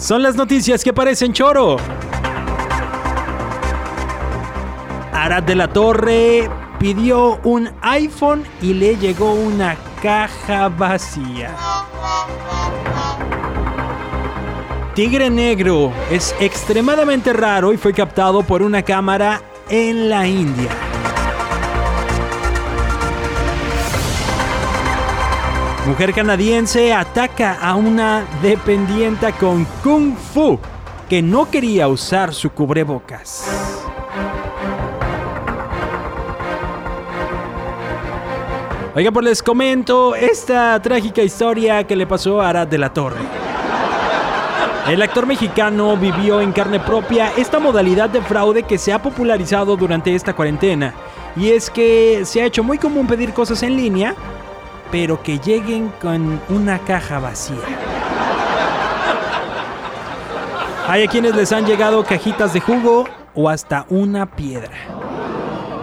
Son las noticias que parecen choro. Arad de la Torre pidió un iPhone y le llegó una caja vacía. Tigre negro es extremadamente raro y fue captado por una cámara en la India. Mujer canadiense ataca a una dependienta con kung fu que no quería usar su cubrebocas. Oiga, pues les comento esta trágica historia que le pasó a Arad de la Torre. El actor mexicano vivió en carne propia esta modalidad de fraude que se ha popularizado durante esta cuarentena. Y es que se ha hecho muy común pedir cosas en línea, pero que lleguen con una caja vacía. Hay a quienes les han llegado cajitas de jugo o hasta una piedra.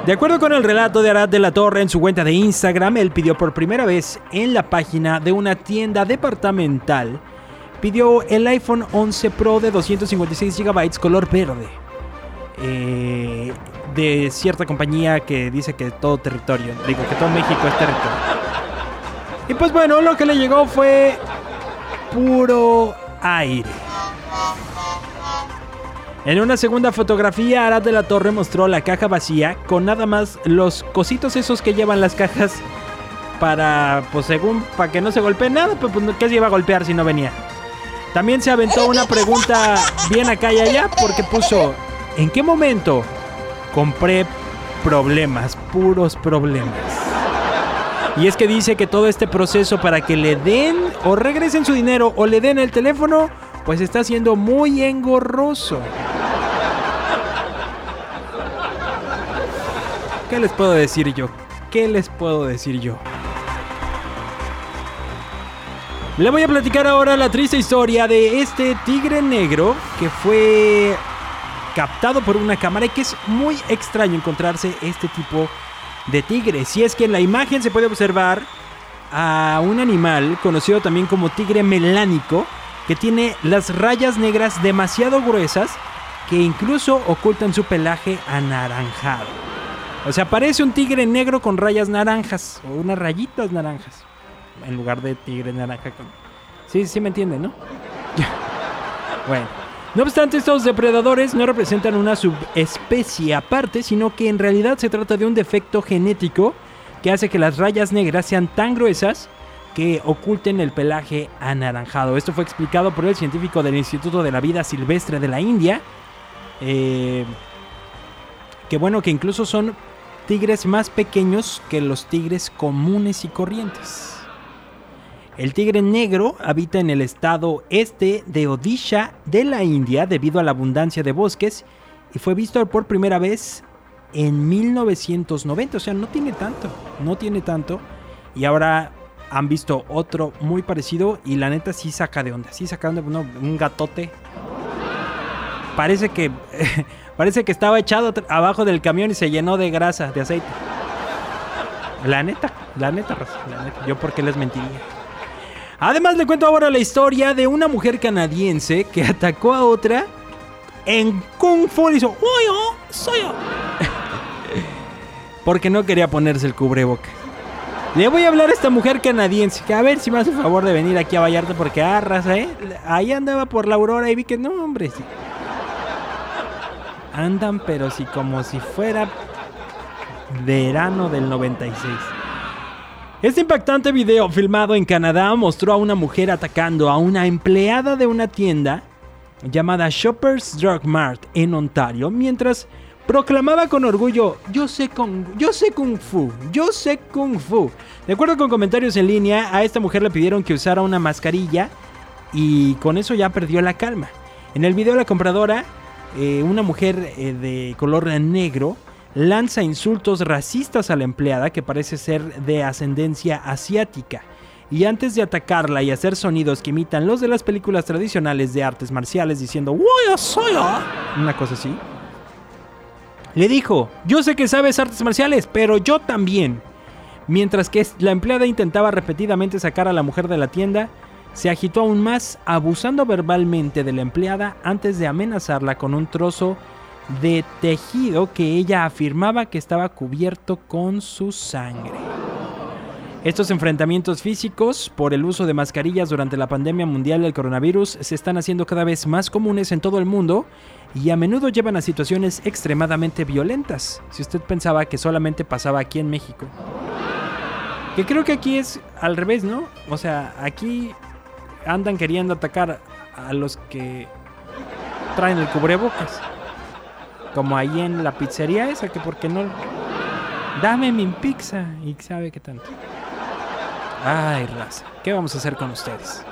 De acuerdo con el relato de Arad de la Torre en su cuenta de Instagram, él pidió por primera vez en la página de una tienda departamental, pidió el iPhone 11 Pro de 256 GB color verde. Eh, de cierta compañía que dice que todo territorio, digo que todo México es territorio. Y pues bueno, lo que le llegó fue puro aire. En una segunda fotografía, Arad de la Torre mostró la caja vacía con nada más los cositos esos que llevan las cajas para, pues según, para que no se golpee nada, pues, ¿qué se iba a golpear si no venía? También se aventó una pregunta bien acá y allá porque puso, ¿en qué momento compré problemas, puros problemas? Y es que dice que todo este proceso para que le den o regresen su dinero o le den el teléfono, pues está siendo muy engorroso. ¿Qué les puedo decir yo? ¿Qué les puedo decir yo? Le voy a platicar ahora la triste historia de este tigre negro que fue captado por una cámara y que es muy extraño encontrarse este tipo de tigre. Si es que en la imagen se puede observar a un animal conocido también como tigre melánico que tiene las rayas negras demasiado gruesas que incluso ocultan su pelaje anaranjado. O sea, parece un tigre negro con rayas naranjas o unas rayitas naranjas en lugar de tigre naranja con... Sí, sí me entienden, ¿no? bueno. No obstante, estos depredadores no representan una subespecie aparte, sino que en realidad se trata de un defecto genético que hace que las rayas negras sean tan gruesas que oculten el pelaje anaranjado. Esto fue explicado por el científico del Instituto de la Vida Silvestre de la India, eh, que bueno, que incluso son tigres más pequeños que los tigres comunes y corrientes. El tigre negro habita en el estado este de Odisha de la India debido a la abundancia de bosques y fue visto por primera vez en 1990, o sea, no tiene tanto, no tiene tanto. Y ahora han visto otro muy parecido y la neta sí saca de onda, sí saca de onda un gatote. Parece que Parece que estaba echado abajo del camión y se llenó de grasa, de aceite. La neta, la neta, la neta. Yo porque les mentiría. Además le cuento ahora la historia de una mujer canadiense que atacó a otra en Kung Fu y hizo ¡Uy, ¡Soy yo! porque no quería ponerse el cubreboca. Le voy a hablar a esta mujer canadiense, que a ver si me hace favor de venir aquí a Vallarta porque arrasa, ah, ¿eh? Ahí andaba por la Aurora y vi que no, hombre, sí andan pero si como si fuera verano del 96. Este impactante video filmado en Canadá mostró a una mujer atacando a una empleada de una tienda llamada Shoppers Drug Mart en Ontario mientras proclamaba con orgullo, yo sé, kung, yo sé kung fu, yo sé kung fu. De acuerdo con comentarios en línea, a esta mujer le pidieron que usara una mascarilla y con eso ya perdió la calma. En el video la compradora eh, una mujer eh, de color negro lanza insultos racistas a la empleada que parece ser de ascendencia asiática. Y antes de atacarla y hacer sonidos que imitan los de las películas tradicionales de artes marciales diciendo soy una cosa así, le dijo, yo sé que sabes artes marciales, pero yo también. Mientras que la empleada intentaba repetidamente sacar a la mujer de la tienda, se agitó aún más, abusando verbalmente de la empleada antes de amenazarla con un trozo de tejido que ella afirmaba que estaba cubierto con su sangre. Estos enfrentamientos físicos por el uso de mascarillas durante la pandemia mundial del coronavirus se están haciendo cada vez más comunes en todo el mundo y a menudo llevan a situaciones extremadamente violentas, si usted pensaba que solamente pasaba aquí en México. Que creo que aquí es al revés, ¿no? O sea, aquí andan queriendo atacar a los que traen el cubrebocas. Como ahí en la pizzería esa, que porque no... Dame mi pizza y sabe qué tanto. Ay, raza, ¿qué vamos a hacer con ustedes?